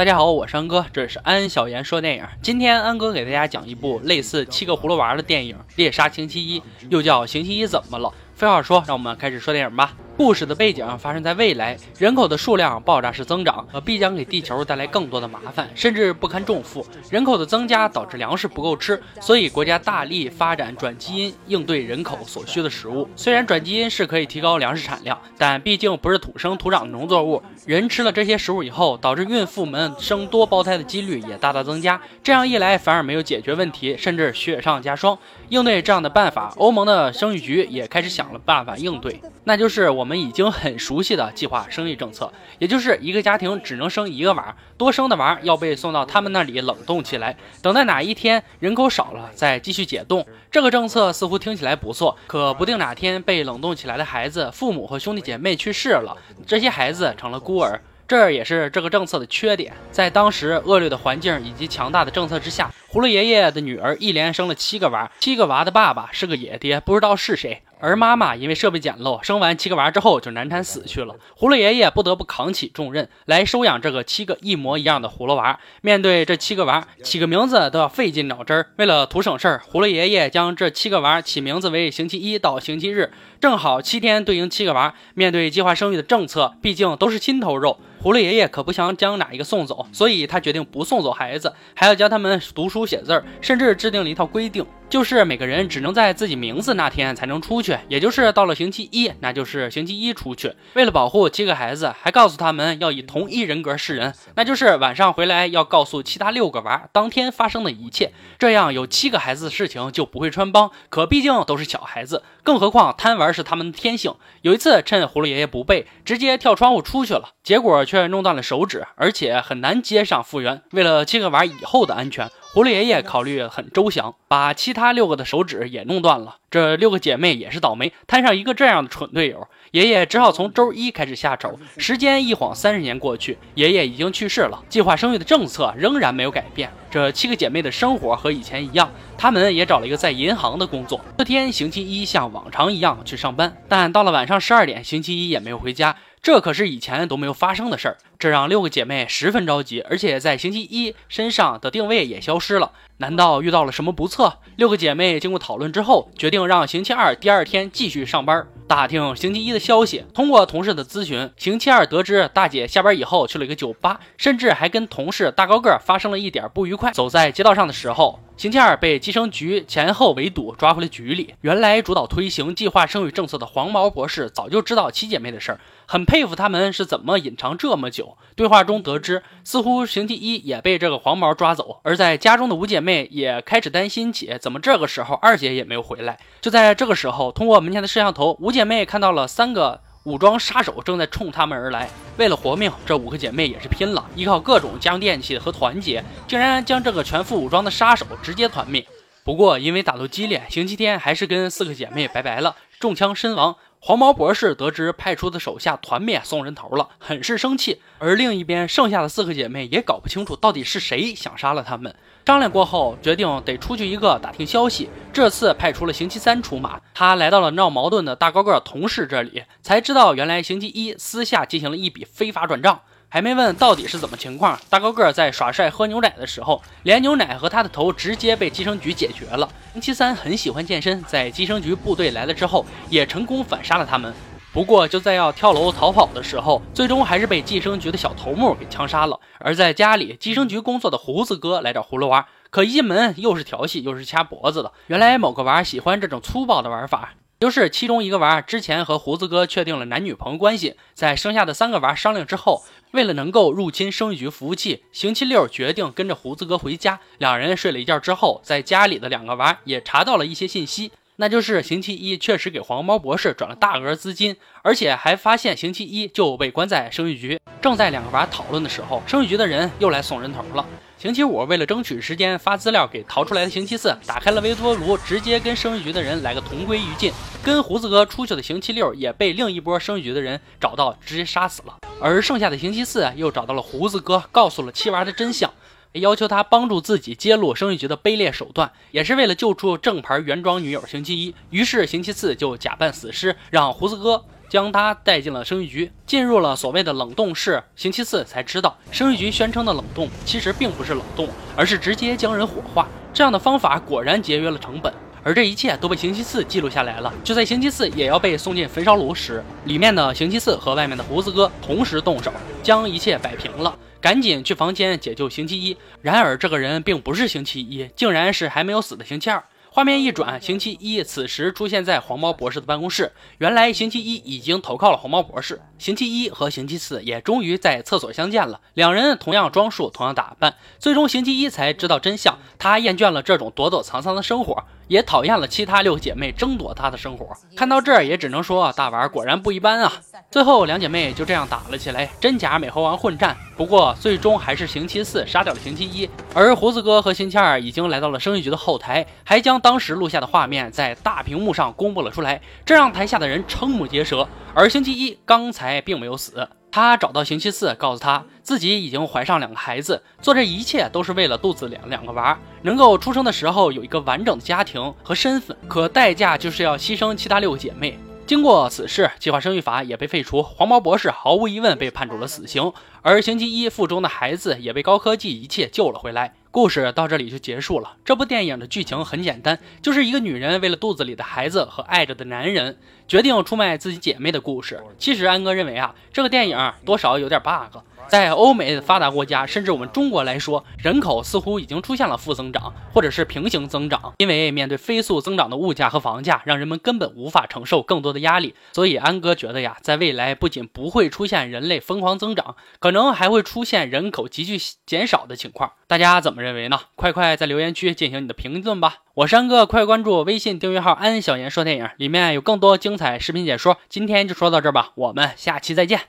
大家好，我是安哥，这里是安小言说电影。今天安哥给大家讲一部类似《七个葫芦娃》的电影《猎杀星期一》，又叫《星期一怎么了》。废话说，让我们开始说电影吧。故事的背景发生在未来，人口的数量爆炸式增长，必将给地球带来更多的麻烦，甚至不堪重负。人口的增加导致粮食不够吃，所以国家大力发展转基因，应对人口所需的食物。虽然转基因是可以提高粮食产量，但毕竟不是土生土长的农作物。人吃了这些食物以后，导致孕妇们生多胞胎的几率也大大增加。这样一来，反而没有解决问题，甚至雪上加霜。应对这样的办法，欧盟的生育局也开始想了办法应对，那就是我们我们已经很熟悉的计划生育政策，也就是一个家庭只能生一个娃，多生的娃要被送到他们那里冷冻起来，等待哪一天人口少了再继续解冻。这个政策似乎听起来不错，可不定哪天被冷冻起来的孩子父母和兄弟姐妹去世了，这些孩子成了孤儿。这也是这个政策的缺点，在当时恶劣的环境以及强大的政策之下，葫芦爷爷的女儿一连生了七个娃，七个娃的爸爸是个野爹，不知道是谁。而妈妈因为设备简陋，生完七个娃之后就难产死去了。葫芦爷爷不得不扛起重任来收养这个七个一模一样的葫芦娃。面对这七个娃，起个名字都要费尽脑汁儿。为了图省事儿，葫芦爷爷将这七个娃起名字为星期一到星期日，正好七天对应七个娃。面对计划生育的政策，毕竟都是心头肉，葫芦爷爷可不想将哪一个送走，所以他决定不送走孩子，还要教他们读书写字儿，甚至制定了一套规定。就是每个人只能在自己名字那天才能出去，也就是到了星期一，那就是星期一出去。为了保护七个孩子，还告诉他们要以同一人格示人，那就是晚上回来要告诉其他六个娃当天发生的一切，这样有七个孩子的事情就不会穿帮。可毕竟都是小孩子，更何况贪玩是他们的天性。有一次趁葫芦爷爷不备，直接跳窗户出去了，结果却弄断了手指，而且很难接上复原。为了七个娃以后的安全。葫芦爷爷考虑很周详，把其他六个的手指也弄断了。这六个姐妹也是倒霉，摊上一个这样的蠢队友。爷爷只好从周一开始下手。时间一晃，三十年过去，爷爷已经去世了。计划生育的政策仍然没有改变。这七个姐妹的生活和以前一样，她们也找了一个在银行的工作。这天星期一像往常一样去上班，但到了晚上十二点，星期一也没有回家。这可是以前都没有发生的事儿，这让六个姐妹十分着急，而且在星期一身上的定位也消失了。难道遇到了什么不测？六个姐妹经过讨论之后，决定让星期二第二天继续上班。打听星期一的消息，通过同事的咨询，星期二得知大姐下班以后去了一个酒吧，甚至还跟同事大高个发生了一点不愉快。走在街道上的时候，星期二被计生局前后围堵，抓回了局里。原来主导推行计划生育政策的黄毛博士早就知道七姐妹的事儿，很佩服他们是怎么隐藏这么久。对话中得知，似乎星期一也被这个黄毛抓走。而在家中的五姐妹也开始担心起，怎么这个时候二姐也没有回来？就在这个时候，通过门前的摄像头，五姐。姐妹看到了三个武装杀手正在冲他们而来，为了活命，这五个姐妹也是拼了，依靠各种家用电器和团结，竟然将这个全副武装的杀手直接团灭。不过因为打斗激烈，星期天还是跟四个姐妹拜拜了，中枪身亡。黄毛博士得知派出的手下团灭送人头了，很是生气。而另一边，剩下的四个姐妹也搞不清楚到底是谁想杀了他们。商量过后，决定得出去一个打听消息。这次派出了星期三出马，他来到了闹矛盾的大高个同事这里，才知道原来星期一私下进行了一笔非法转账。还没问到底是怎么情况，大高个在耍帅喝牛奶的时候，连牛奶和他的头直接被计生局解决了。星期三很喜欢健身，在计生局部队来了之后，也成功反杀了他们。不过就在要跳楼逃跑的时候，最终还是被计生局的小头目给枪杀了。而在家里，计生局工作的胡子哥来找葫芦娃，可一进门又是调戏又是掐脖子的。原来某个娃喜欢这种粗暴的玩法。就是其中一个娃之前和胡子哥确定了男女朋友关系，在剩下的三个娃商量之后，为了能够入侵生育局服务器，星期六决定跟着胡子哥回家。两人睡了一觉之后，在家里的两个娃也查到了一些信息，那就是星期一确实给黄毛博士转了大额资金，而且还发现星期一就被关在生育局。正在两个娃讨论的时候，生育局的人又来送人头了。星期五为了争取时间发资料给逃出来的星期四，打开了微波炉，直接跟生育局的人来个同归于尽。跟胡子哥出去的星期六也被另一波生育局的人找到，直接杀死了。而剩下的星期四又找到了胡子哥，告诉了七娃的真相，要求他帮助自己揭露生育局的卑劣手段，也是为了救出正牌原装女友星期一。于是星期四就假扮死尸，让胡子哥。将他带进了生育局，进入了所谓的冷冻室。星期四才知道，生育局宣称的冷冻其实并不是冷冻，而是直接将人火化。这样的方法果然节约了成本。而这一切都被星期四记录下来了。就在星期四也要被送进焚烧炉时，里面的星期四和外面的胡子哥同时动手，将一切摆平了。赶紧去房间解救星期一。然而这个人并不是星期一，竟然是还没有死的星期二。画面一转，星期一此时出现在黄毛博士的办公室。原来星期一已经投靠了黄毛博士。星期一和星期四也终于在厕所相见了。两人同样装束，同样打扮。最终，星期一才知道真相。他厌倦了这种躲躲藏藏的生活，也讨厌了其他六姐妹争夺他的生活。看到这儿，也只能说大娃果然不一般啊！最后，两姐妹就这样打了起来，真假美猴王混战。不过，最终还是星期四杀掉了星期一，而胡子哥和星期二已经来到了生育局的后台，还将当时录下的画面在大屏幕上公布了出来，这让台下的人瞠目结舌。而星期一刚才并没有死，他找到星期四，告诉他自己已经怀上两个孩子，做这一切都是为了肚子里两个娃能够出生的时候有一个完整的家庭和身份，可代价就是要牺牲其他六个姐妹。经过此事，计划生育法也被废除，黄毛博士毫无疑问被判处了死刑，而星期一腹中的孩子也被高科技一切救了回来。故事到这里就结束了。这部电影的剧情很简单，就是一个女人为了肚子里的孩子和爱着的男人，决定出卖自己姐妹的故事。其实安哥认为啊，这个电影多少有点 bug。在欧美发达国家，甚至我们中国来说，人口似乎已经出现了负增长，或者是平行增长。因为面对飞速增长的物价和房价，让人们根本无法承受更多的压力。所以安哥觉得呀，在未来不仅不会出现人类疯狂增长，可能还会出现人口急剧减少的情况。大家怎么认为呢？快快在留言区进行你的评论吧！我是安哥，快关注微信订阅号“安小言说电影”，里面有更多精彩视频解说。今天就说到这儿吧，我们下期再见。